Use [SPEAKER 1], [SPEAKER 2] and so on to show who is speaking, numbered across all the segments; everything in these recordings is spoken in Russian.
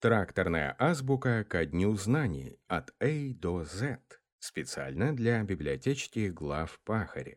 [SPEAKER 1] Тракторная азбука ко дню знаний от A до Z. Специально для библиотечки глав Пахари.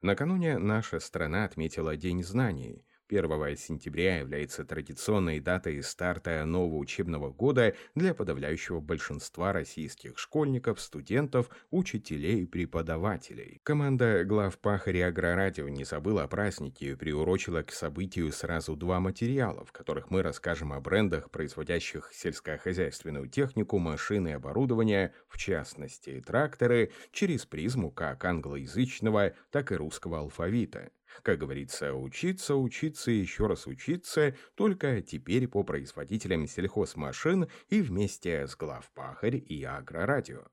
[SPEAKER 1] Накануне наша страна отметила День знаний. 1 сентября является традиционной датой старта нового учебного года для подавляющего большинства российских школьников, студентов, учителей и преподавателей. Команда глав Пахари Агрорадио не забыла о празднике и приурочила к событию сразу два материала, в которых мы расскажем о брендах, производящих сельскохозяйственную технику, машины и оборудование, в частности тракторы, через призму как англоязычного, так и русского алфавита. Как говорится, учиться, учиться и еще раз учиться, только теперь по производителям сельхозмашин и вместе с главпахарь и агрорадио.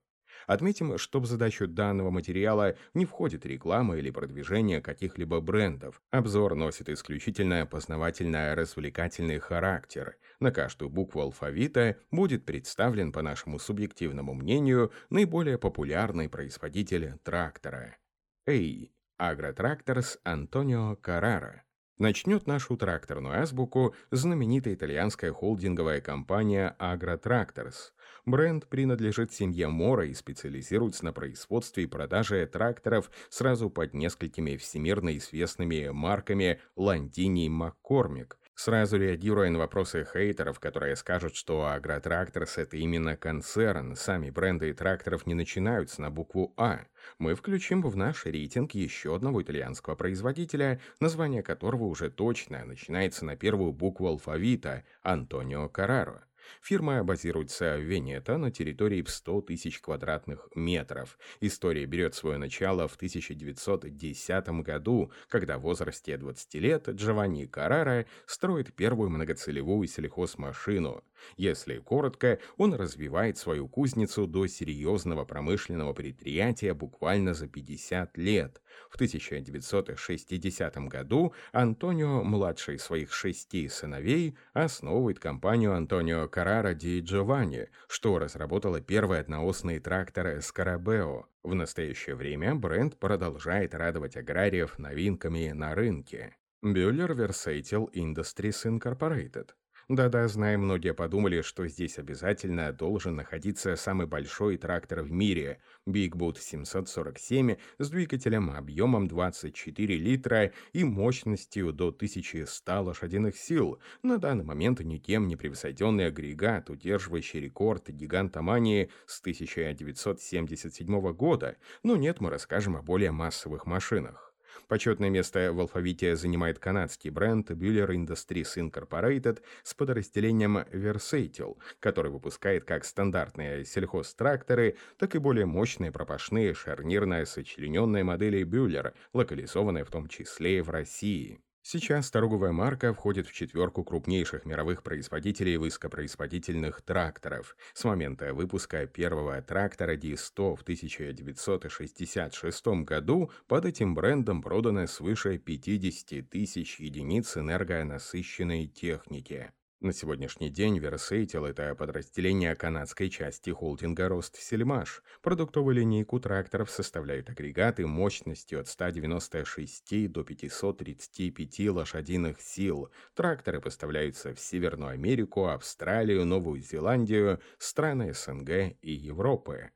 [SPEAKER 1] Отметим, что в задачу данного материала не входит реклама или продвижение каких-либо брендов. Обзор носит исключительно познавательно-развлекательный характер. На каждую букву алфавита будет представлен, по нашему субъективному мнению, наиболее популярный производитель трактора. Эй, Агротракторс Антонио Каррара. Начнет нашу тракторную азбуку знаменитая итальянская холдинговая компания Агротракторс. Бренд принадлежит семье Мора и специализируется на производстве и продаже тракторов сразу под несколькими всемирно известными марками Ландини и Маккормик, Сразу реагируя на вопросы хейтеров, которые скажут, что Агротракторс – это именно концерн, сами бренды тракторов не начинаются на букву «А», мы включим в наш рейтинг еще одного итальянского производителя, название которого уже точно начинается на первую букву алфавита – Антонио Караро. Фирма базируется в Венето на территории в 100 тысяч квадратных метров. История берет свое начало в 1910 году, когда в возрасте 20 лет Джованни Каррара строит первую многоцелевую сельхозмашину. Если коротко, он развивает свою кузницу до серьезного промышленного предприятия буквально за 50 лет. В 1960 году Антонио, младший своих шести сыновей, основывает компанию Антонио Каррара ди Джованни, что разработала первые одноосные тракторы Скарабео. В настоящее время бренд продолжает радовать аграриев новинками на рынке. Бюллер Versatile Industries Incorporated да-да, знаю, многие подумали, что здесь обязательно должен находиться самый большой трактор в мире – Bigboot 747 с двигателем объемом 24 литра и мощностью до 1100 лошадиных сил. На данный момент никем не превосходенный агрегат, удерживающий рекорд гигантомании с 1977 года. Но нет, мы расскажем о более массовых машинах. Почетное место в алфавите занимает канадский бренд Buller Industries Incorporated с подразделением Versatile, который выпускает как стандартные сельхозтракторы, так и более мощные пропашные шарнирно-сочлененные модели Buller, локализованные в том числе и в России. Сейчас торговая марка входит в четверку крупнейших мировых производителей высокопроизводительных тракторов. С момента выпуска первого трактора D100 в 1966 году под этим брендом продано свыше 50 тысяч единиц энергонасыщенной техники. На сегодняшний день Versatile – это подразделение канадской части холдинга Ростсельмаш. Продуктовую линейку тракторов составляют агрегаты мощностью от 196 до 535 лошадиных сил. Тракторы поставляются в Северную Америку, Австралию, Новую Зеландию, страны СНГ и Европы.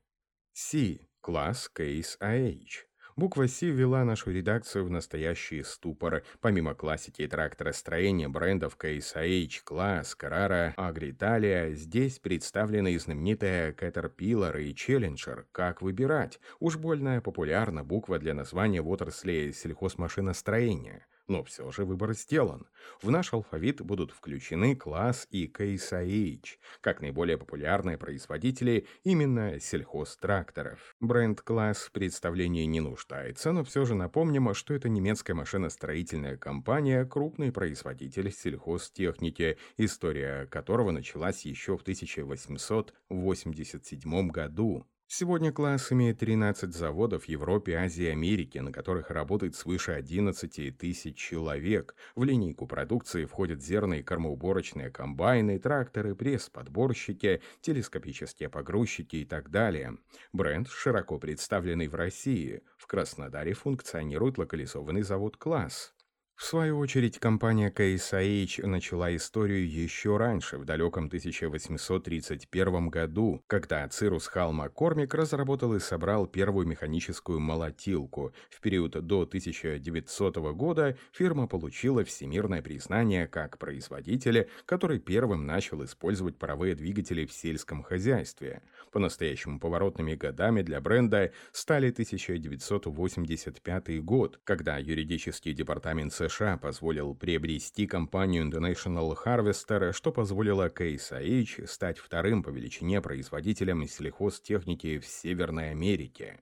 [SPEAKER 1] C – класс Case AH. Буква «С» ввела нашу редакцию в настоящий ступор. Помимо классики тракторостроения брендов KSH, Class, Carrara, Agritalия, здесь представлены знаменитые Caterpillar и Challenger. Как выбирать? Уж больно популярна буква для названия в отрасли сельхозмашиностроения но все же выбор сделан. В наш алфавит будут включены класс и Case как наиболее популярные производители именно сельхозтракторов. Бренд-класс в представлении не нуждается, но все же напомним, что это немецкая машиностроительная компания, крупный производитель сельхозтехники, история которого началась еще в 1887 году. Сегодня класс имеет 13 заводов в Европе, Азии и Америке, на которых работает свыше 11 тысяч человек. В линейку продукции входят зерные кормоуборочные комбайны, тракторы, пресс-подборщики, телескопические погрузчики и так далее. Бренд широко представленный в России. В Краснодаре функционирует локализованный завод «Класс». В свою очередь, компания Case IH начала историю еще раньше, в далеком 1831 году, когда Цирус Хал Маккормик разработал и собрал первую механическую молотилку. В период до 1900 года фирма получила всемирное признание как производителя, который первым начал использовать паровые двигатели в сельском хозяйстве. По-настоящему поворотными годами для бренда стали 1985 год, когда юридический департамент США США позволил приобрести компанию International Harvester, что позволило IH стать вторым по величине производителем сельхозтехники в Северной Америке.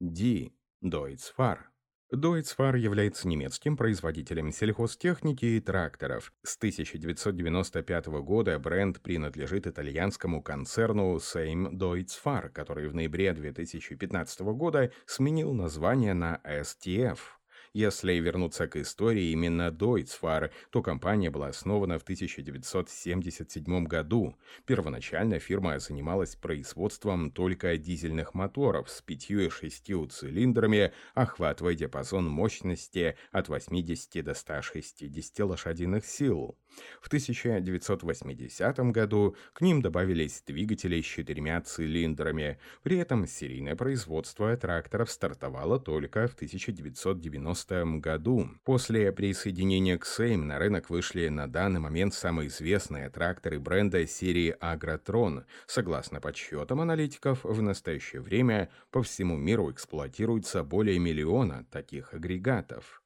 [SPEAKER 1] D. Deutzfahr. Deutzfahr является немецким производителем сельхозтехники и тракторов. С 1995 года бренд принадлежит итальянскому концерну Same Deutzfahr, который в ноябре 2015 года сменил название на STF. Если вернуться к истории именно Deutzfahr, то компания была основана в 1977 году. Первоначально фирма занималась производством только дизельных моторов с пятью и шестью цилиндрами, охватывая диапазон мощности от 80 до 160 лошадиных сил. В 1980 году к ним добавились двигатели с четырьмя цилиндрами. При этом серийное производство тракторов стартовало только в 1990 году. После присоединения к Сейм на рынок вышли на данный момент самые известные тракторы бренда серии Агротрон. Согласно подсчетам аналитиков, в настоящее время по всему миру эксплуатируется более миллиона таких агрегатов.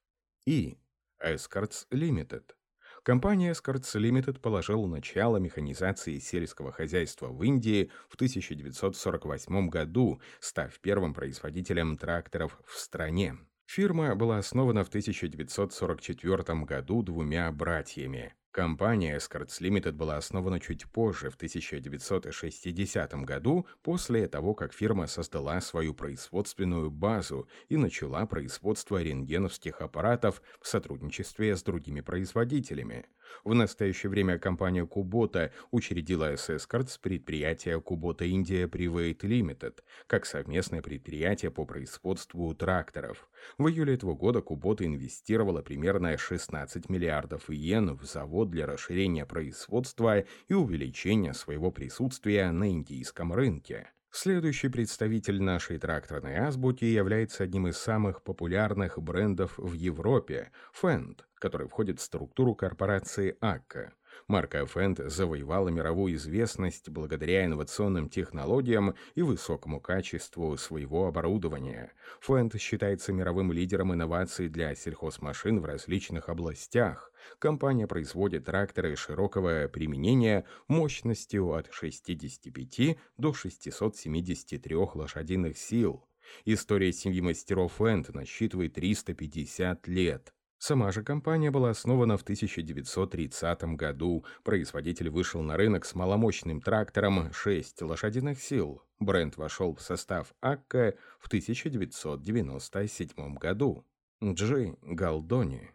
[SPEAKER 1] И Escorts Limited – Компания Escorts Limited положила начало механизации сельского хозяйства в Индии в 1948 году, став первым производителем тракторов в стране. Фирма была основана в 1944 году двумя братьями Компания Escorts Limited была основана чуть позже, в 1960 году, после того, как фирма создала свою производственную базу и начала производство рентгеновских аппаратов в сотрудничестве с другими производителями. В настоящее время компания Kubota учредила с Escorts предприятие Kubota India Private Limited как совместное предприятие по производству тракторов. В июле этого года Kubota инвестировала примерно 16 миллиардов иен в завод для расширения производства и увеличения своего присутствия на индийском рынке. Следующий представитель нашей тракторной азбуки является одним из самых популярных брендов в Европе – Fendt, который входит в структуру корпорации Акка. Марка Фенд завоевала мировую известность благодаря инновационным технологиям и высокому качеству своего оборудования. Фенд считается мировым лидером инноваций для сельхозмашин в различных областях. Компания производит тракторы широкого применения мощностью от 65 до 673 лошадиных сил. История семьи мастеров Фенд насчитывает 350 лет. Сама же компания была основана в 1930 году. Производитель вышел на рынок с маломощным трактором 6 лошадиных сил. Бренд вошел в состав Акка в 1997 году. Джи Галдони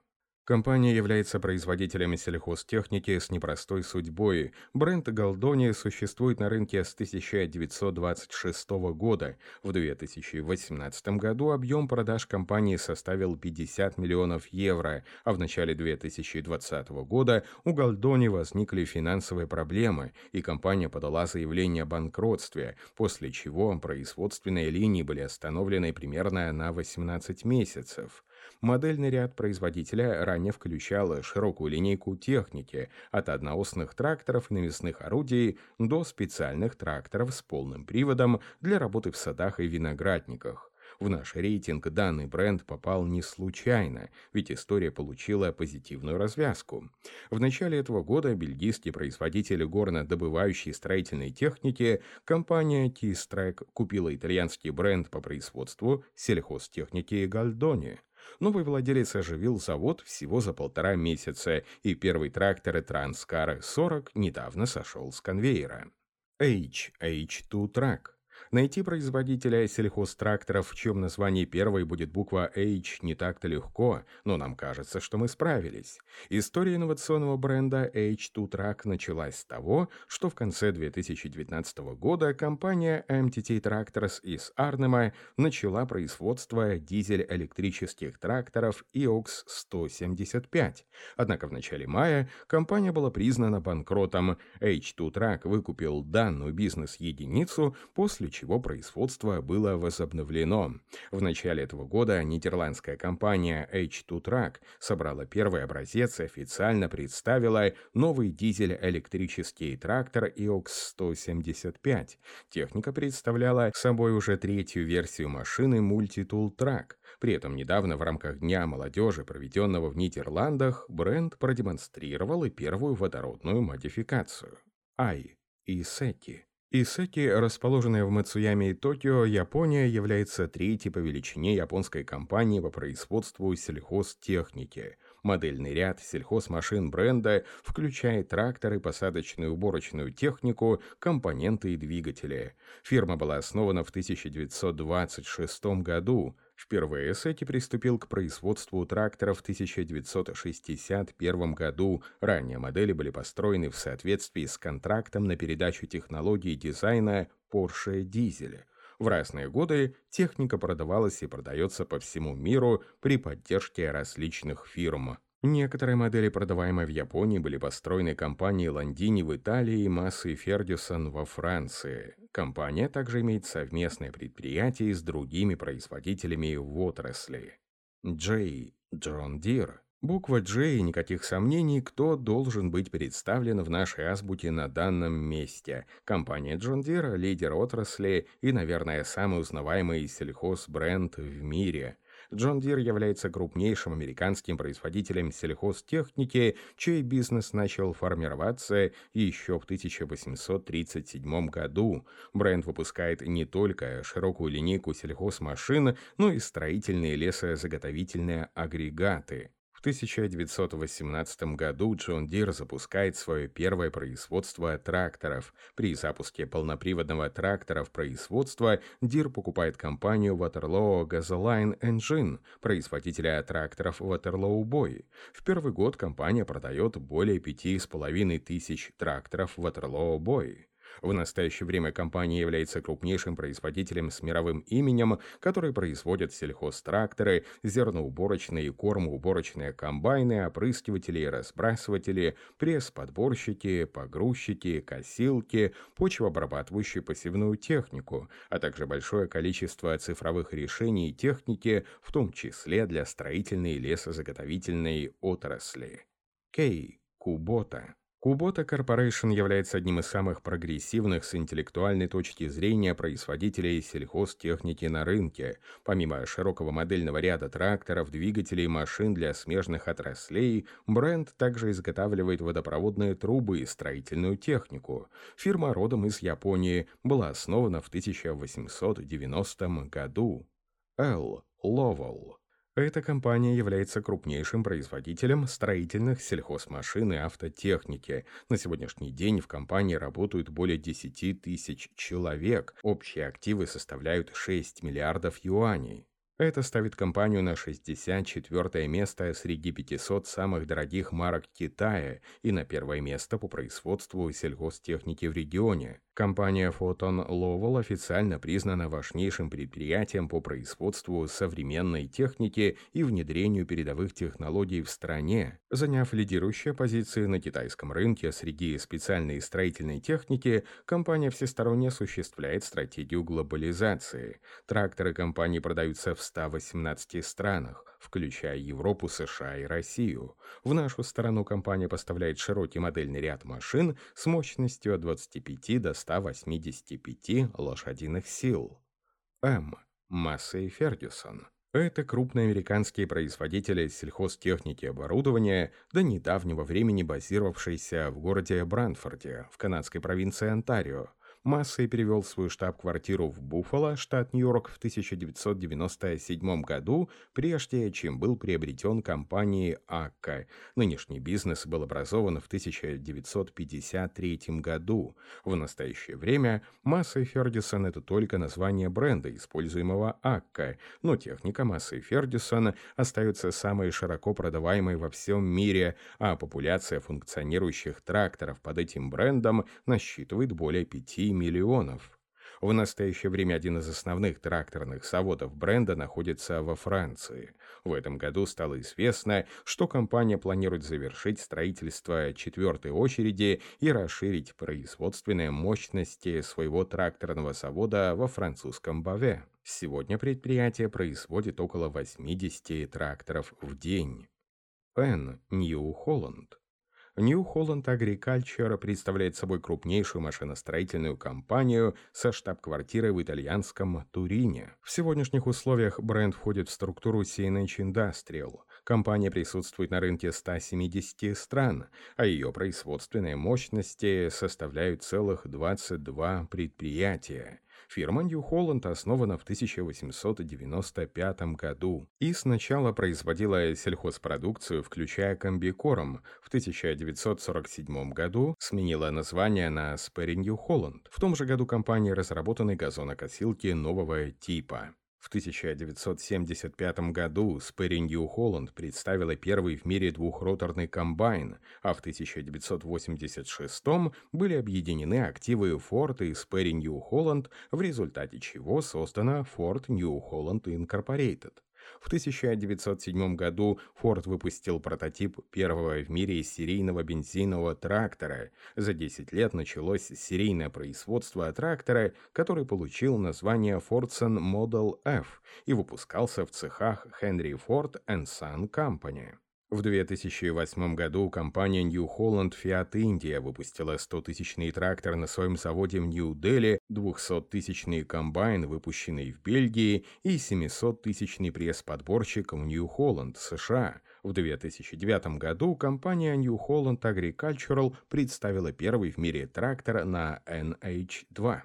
[SPEAKER 1] Компания является производителем сельхозтехники с непростой судьбой. Бренд Голдони существует на рынке с 1926 года. В 2018 году объем продаж компании составил 50 миллионов евро, а в начале 2020 года у Голдони возникли финансовые проблемы, и компания подала заявление о банкротстве, после чего производственные линии были остановлены примерно на 18 месяцев. Модельный ряд производителя ранее включал широкую линейку техники от одноосных тракторов и навесных орудий до специальных тракторов с полным приводом для работы в садах и виноградниках. В наш рейтинг данный бренд попал не случайно, ведь история получила позитивную развязку. В начале этого года бельгийский производитель горнодобывающей строительной техники компания T-Strike купила итальянский бренд по производству сельхозтехники Гальдони. Новый владелец оживил завод всего за полтора месяца, и первый трактор Транскар 40 недавно сошел с конвейера. H2 Track Найти производителя сельхозтракторов, в чем названии первой будет буква H, не так-то легко, но нам кажется, что мы справились. История инновационного бренда H2 Track началась с того, что в конце 2019 года компания MTT Tractors из Арнема начала производство дизель-электрических тракторов EOX 175. Однако в начале мая компания была признана банкротом. H2 Track выкупил данную бизнес-единицу, после чего производство было возобновлено. В начале этого года нидерландская компания H2 Track собрала первый образец и официально представила новый дизель-электрический трактор EOX 175. Техника представляла собой уже третью версию машины Multitool Track. При этом недавно в рамках Дня молодежи, проведенного в Нидерландах, бренд продемонстрировал и первую водородную модификацию – Ай и Секи. Исеки, расположенная в Мацуяме и Токио, Япония является третьей по величине японской компанией по производству сельхозтехники. Модельный ряд сельхозмашин бренда включает тракторы, посадочную уборочную технику, компоненты и двигатели. Фирма была основана в 1926 году. Впервые Сети приступил к производству тракторов в 1961 году. Ранее модели были построены в соответствии с контрактом на передачу технологии дизайна Porsche Diesel. В разные годы техника продавалась и продается по всему миру при поддержке различных фирм. Некоторые модели, продаваемые в Японии, были построены компанией Ландини в Италии и Массой Фергюсон во Франции. Компания также имеет совместные предприятия с другими производителями в отрасли. J. John Deere. Буква J и никаких сомнений, кто должен быть представлен в нашей азбуке на данном месте. Компания John Deere – лидер отрасли и, наверное, самый узнаваемый сельхозбренд в мире – John Deere является крупнейшим американским производителем сельхозтехники, чей бизнес начал формироваться еще в 1837 году. Бренд выпускает не только широкую линейку сельхозмашин, но и строительные лесозаготовительные агрегаты. В 1918 году Джон Дир запускает свое первое производство тракторов. При запуске полноприводного трактора в производство Дир покупает компанию Waterloo Gasoline Engine, производителя тракторов Waterloo Boy. В первый год компания продает более 5,5 тысяч тракторов Waterloo Boy. В настоящее время компания является крупнейшим производителем с мировым именем, который производит сельхозтракторы, зерноуборочные кормоуборочные комбайны, опрыскиватели разбрасыватели, пресс-подборщики, погрузчики, косилки, почвообрабатывающую посевную технику, а также большое количество цифровых решений и техники, в том числе для строительной и лесозаготовительной отрасли. Кей. Кубота. Kubota Corporation является одним из самых прогрессивных с интеллектуальной точки зрения производителей сельхозтехники на рынке. Помимо широкого модельного ряда тракторов, двигателей и машин для смежных отраслей, бренд также изготавливает водопроводные трубы и строительную технику. Фирма родом из Японии была основана в 1890 году. L. Lovell эта компания является крупнейшим производителем строительных сельхозмашин и автотехники. На сегодняшний день в компании работают более 10 тысяч человек. Общие активы составляют 6 миллиардов юаней. Это ставит компанию на 64 место среди 500 самых дорогих марок Китая и на первое место по производству сельхозтехники в регионе. Компания Photon Lowell официально признана важнейшим предприятием по производству современной техники и внедрению передовых технологий в стране. Заняв лидирующие позиции на китайском рынке среди специальной строительной техники, компания всесторонне осуществляет стратегию глобализации. Тракторы компании продаются в 118 странах, включая Европу, США и Россию. В нашу сторону компания поставляет широкий модельный ряд машин с мощностью от 25 до 185 лошадиных сил. М. Массей Фергюсон. Это крупные американские производители сельхозтехники и оборудования, до недавнего времени базировавшиеся в городе Бранфорде, в канадской провинции Онтарио. Массей перевел свою штаб-квартиру в Буффало, штат Нью-Йорк, в 1997 году, прежде чем был приобретен компанией Акка. Нынешний бизнес был образован в 1953 году. В настоящее время Массей Фердисон – это только название бренда, используемого Акка, но техника Массей Фердисон остается самой широко продаваемой во всем мире, а популяция функционирующих тракторов под этим брендом насчитывает более 5 миллионов. В настоящее время один из основных тракторных заводов бренда находится во Франции. В этом году стало известно, что компания планирует завершить строительство четвертой очереди и расширить производственные мощности своего тракторного завода во французском Баве. Сегодня предприятие производит около 80 тракторов в день. Пен, Нью-Холланд. New Holland Agriculture представляет собой крупнейшую машиностроительную компанию со штаб-квартирой в итальянском Турине. В сегодняшних условиях бренд входит в структуру CNH Industrial. Компания присутствует на рынке 170 стран, а ее производственные мощности составляют целых 22 предприятия. Фирма New Holland основана в 1895 году и сначала производила сельхозпродукцию, включая комбикорм. В 1947 году сменила название на Sperry New Holland. В том же году компания разработаны газонокосилки нового типа. В 1975 году Sperry New Holland представила первый в мире двухроторный комбайн, а в 1986 были объединены активы Ford и Sperry New Holland, в результате чего создана Ford New Holland Incorporated. В 1907 году Ford выпустил прототип первого в мире серийного бензинового трактора. За 10 лет началось серийное производство трактора, который получил название Fordson Model F и выпускался в цехах Henry Ford Son Company. В 2008 году компания New Holland Fiat India выпустила 100-тысячный трактор на своем заводе в Нью-Дели, 200-тысячный комбайн, выпущенный в Бельгии, и 700-тысячный пресс-подборщик в Holland, США. В 2009 году компания New Holland Agricultural представила первый в мире трактор на NH2.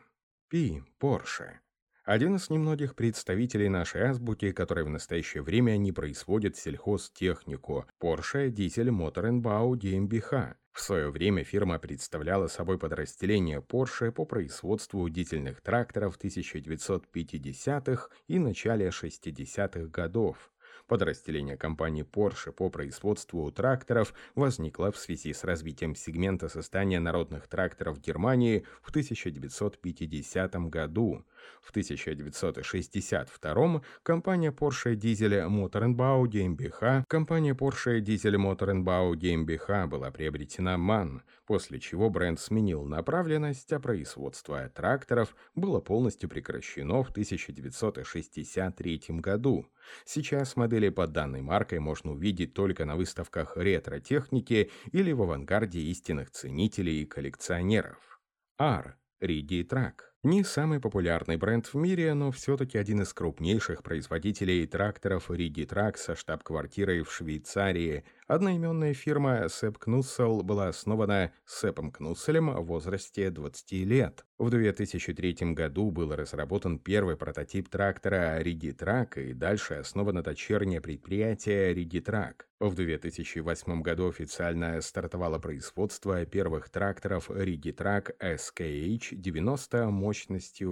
[SPEAKER 1] P. Porsche. Один из немногих представителей нашей азбуки, который в настоящее время не производит сельхозтехнику – Porsche Diesel Motorenbau GmbH. В свое время фирма представляла собой подразделение Porsche по производству дизельных тракторов 1950-х и начале 60-х годов. Подразделение компании Porsche по производству тракторов возникло в связи с развитием сегмента создания народных тракторов Германии в 1950 году. В 1962 компания Porsche Diesel Motorenbau GmbH, компания Porsche Diesel Motorenbau GmbH была приобретена MAN, после чего бренд сменил направленность, а производство тракторов было полностью прекращено в 1963 году. Сейчас модели под данной маркой можно увидеть только на выставках ретро-техники или в авангарде истинных ценителей и коллекционеров. R. Риди Трак. Не самый популярный бренд в мире, но все-таки один из крупнейших производителей тракторов Риди Трак со штаб-квартирой в Швейцарии, Одноименная фирма Сэп Кнуссел была основана Сэпом Кнусселем в возрасте 20 лет. В 2003 году был разработан первый прототип трактора Риги-Трак и дальше основано дочернее предприятие Риги-Трак. В 2008 году официально стартовало производство первых тракторов Риги-Трак SKH-90 мощностью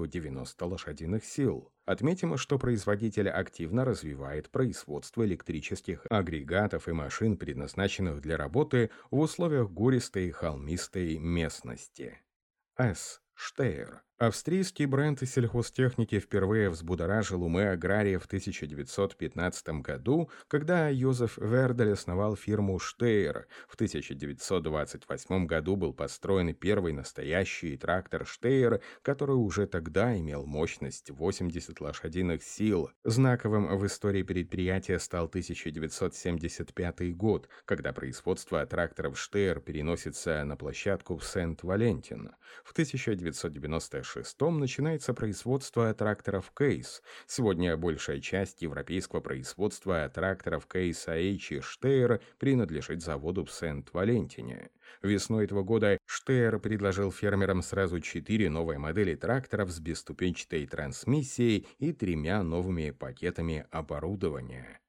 [SPEAKER 1] 90 лошадиных сил. Отметим, что производитель активно развивает производство электрических агрегатов и машин, предназначенных для работы в условиях гористой холмистой местности. С. Штейр Австрийский бренд сельхозтехники впервые взбудоражил умы аграриев в 1915 году, когда Йозеф Вердель основал фирму «Штейр». В 1928 году был построен первый настоящий трактор «Штейр», который уже тогда имел мощность 80 лошадиных сил. Знаковым в истории предприятия стал 1975 год, когда производство тракторов «Штейр» переносится на площадку в Сент-Валентин. В 1996 1996 начинается производство тракторов Кейс. Сегодня большая часть европейского производства тракторов Кейс AH и Штейр принадлежит заводу в Сент-Валентине. Весной этого года Штейр предложил фермерам сразу четыре новые модели тракторов с бесступенчатой трансмиссией и тремя новыми пакетами оборудования.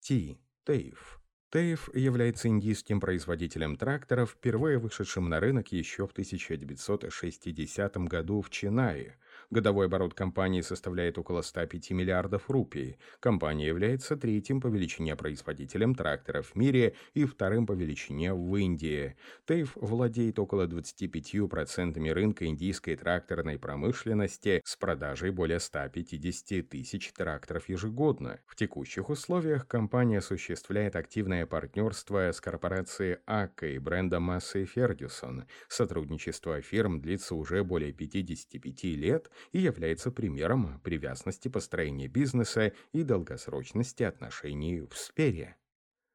[SPEAKER 1] T. Тейф. Тейф является индийским производителем тракторов, впервые вышедшим на рынок еще в 1960 году в Чинае. Годовой оборот компании составляет около 105 миллиардов рупий. Компания является третьим по величине производителем тракторов в мире и вторым по величине в Индии. Тейф владеет около 25% рынка индийской тракторной промышленности с продажей более 150 тысяч тракторов ежегодно. В текущих условиях компания осуществляет активное партнерство с корпорацией АККО и брендом Massey Ferguson. Сотрудничество фирм длится уже более 55 лет и является примером привязанности построения бизнеса и долгосрочности отношений в сфере.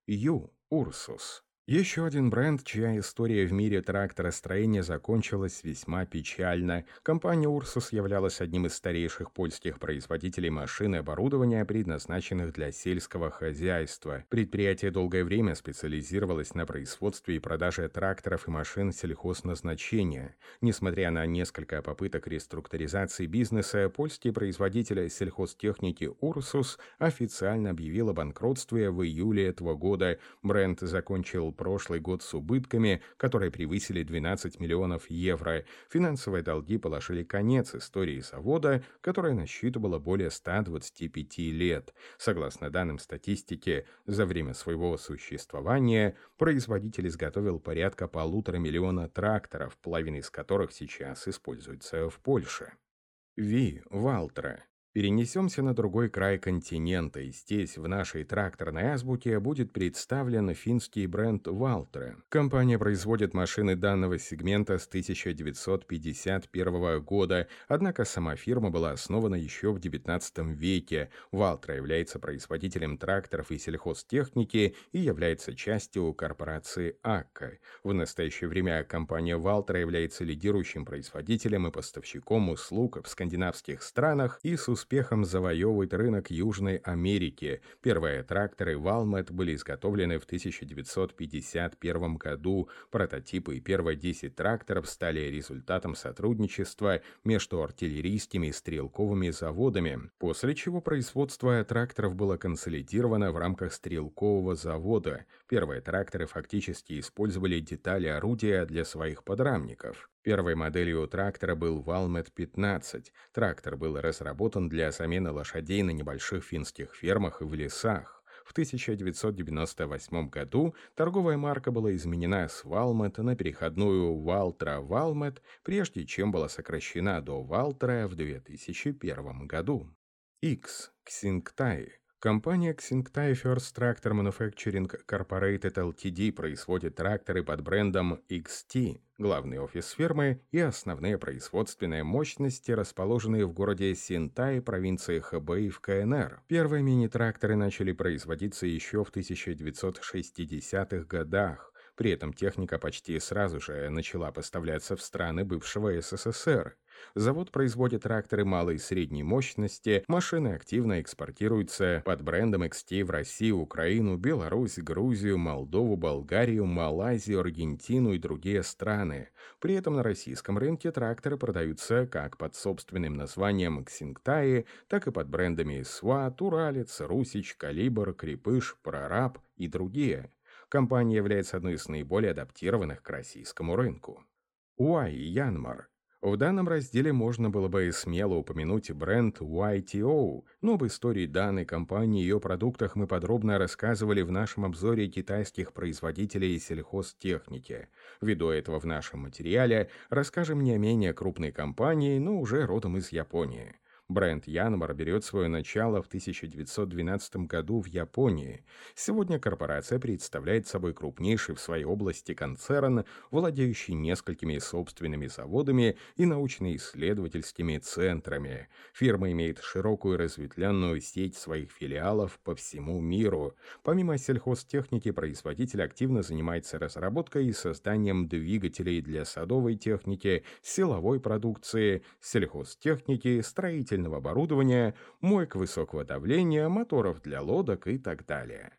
[SPEAKER 1] Ю. Урсус еще один бренд, чья история в мире тракторостроения закончилась весьма печально. Компания Ursus являлась одним из старейших польских производителей машин и оборудования, предназначенных для сельского хозяйства. Предприятие долгое время специализировалось на производстве и продаже тракторов и машин сельхозназначения. Несмотря на несколько попыток реструктуризации бизнеса, польский производитель сельхозтехники Ursus официально объявил о банкротстве в июле этого года. Бренд закончил прошлый год с убытками, которые превысили 12 миллионов евро. Финансовые долги положили конец истории завода, которая насчитывала более 125 лет. Согласно данным статистики, за время своего существования производитель изготовил порядка полутора миллиона тракторов, половина из которых сейчас используется в Польше. Ви Валтра Перенесемся на другой край континента, и здесь, в нашей тракторной азбуке, будет представлен финский бренд Valtra. Компания производит машины данного сегмента с 1951 года, однако сама фирма была основана еще в XIX веке. Valtra является производителем тракторов и сельхозтехники и является частью корпорации АККО. В настоящее время компания Valtra является лидирующим производителем и поставщиком услуг в скандинавских странах и с успехом завоевывает рынок Южной Америки. Первые тракторы Walmart были изготовлены в 1951 году. Прототипы и первые 10 тракторов стали результатом сотрудничества между артиллерийскими и стрелковыми заводами, после чего производство тракторов было консолидировано в рамках стрелкового завода. Первые тракторы фактически использовали детали орудия для своих подрамников. Первой моделью трактора был Valmet 15. Трактор был разработан для замены лошадей на небольших финских фермах и в лесах. В 1998 году торговая марка была изменена с Valmet на переходную Valtra Valmet, прежде чем была сокращена до Valtra в 2001 году. X. Xingtai Компания Xingtai First Tractor Manufacturing Corporated Ltd производит тракторы под брендом XT. Главный офис фирмы и основные производственные мощности расположены в городе Синтай, провинции Хэбэй в КНР. Первые мини-тракторы начали производиться еще в 1960-х годах. При этом техника почти сразу же начала поставляться в страны бывшего СССР. Завод производит тракторы малой и средней мощности, машины активно экспортируются под брендом XT в Россию, Украину, Беларусь, Грузию, Молдову, Болгарию, Малайзию, Аргентину и другие страны. При этом на российском рынке тракторы продаются как под собственным названием Ксингтаи, так и под брендами Сват, Уралец, Русич, Калибр, Крепыш, Прораб и другие. Компания является одной из наиболее адаптированных к российскому рынку. Уай Янмар в данном разделе можно было бы смело упомянуть бренд YTO, но об истории данной компании и ее продуктах мы подробно рассказывали в нашем обзоре китайских производителей сельхозтехники. Ввиду этого в нашем материале расскажем не менее крупной компании, но уже родом из Японии. Бренд Янмар берет свое начало в 1912 году в Японии. Сегодня корпорация представляет собой крупнейший в своей области концерн, владеющий несколькими собственными заводами и научно-исследовательскими центрами. Фирма имеет широкую разветвленную сеть своих филиалов по всему миру. Помимо сельхозтехники, производитель активно занимается разработкой и созданием двигателей для садовой техники, силовой продукции, сельхозтехники, строительной строительного оборудования, мойк высокого давления, моторов для лодок и так далее.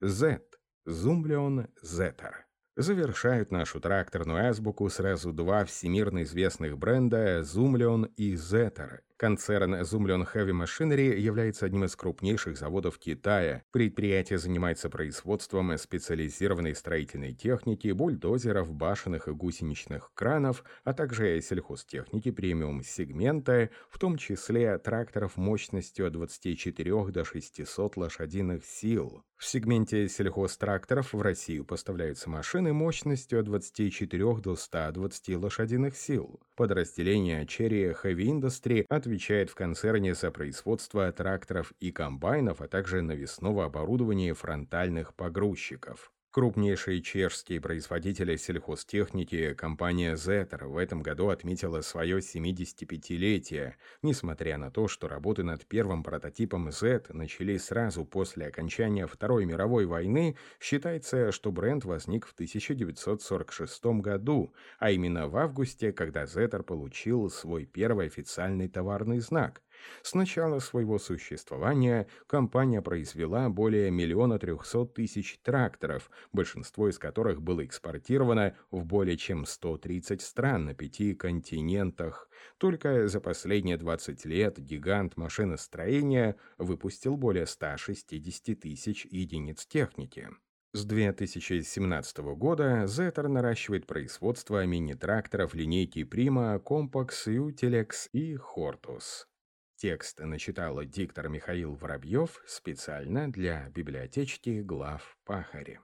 [SPEAKER 1] Z. Зумблион Зеттер завершают нашу тракторную азбуку сразу два всемирно известных бренда Zoomlion и Zetor. Концерн Zoomlion Heavy Machinery является одним из крупнейших заводов Китая. Предприятие занимается производством специализированной строительной техники, бульдозеров, башенных и гусеничных кранов, а также сельхозтехники премиум-сегмента, в том числе тракторов мощностью от 24 до 600 лошадиных сил. В сегменте сельхозтракторов в Россию поставляются машины мощностью от 24 до 120 лошадиных сил. Подразделение Cherry Heavy Industry отвечает в концерне за производство тракторов и комбайнов, а также навесного оборудования фронтальных погрузчиков. Крупнейшие чешские производители сельхозтехники, компания Zetter, в этом году отметила свое 75-летие, несмотря на то, что работы над первым прототипом Z начались сразу после окончания Второй мировой войны, считается, что бренд возник в 1946 году, а именно в августе, когда Zetter получил свой первый официальный товарный знак – с начала своего существования компания произвела более миллиона трехсот тысяч тракторов, большинство из которых было экспортировано в более чем 130 стран на пяти континентах. Только за последние 20 лет гигант машиностроения выпустил более 160 тысяч единиц техники. С 2017 года Zettor наращивает производство мини-тракторов линейки Prima, Compax, Utilix и Hortus. Текст начитала диктор Михаил Воробьев специально для библиотечки глав Пахари.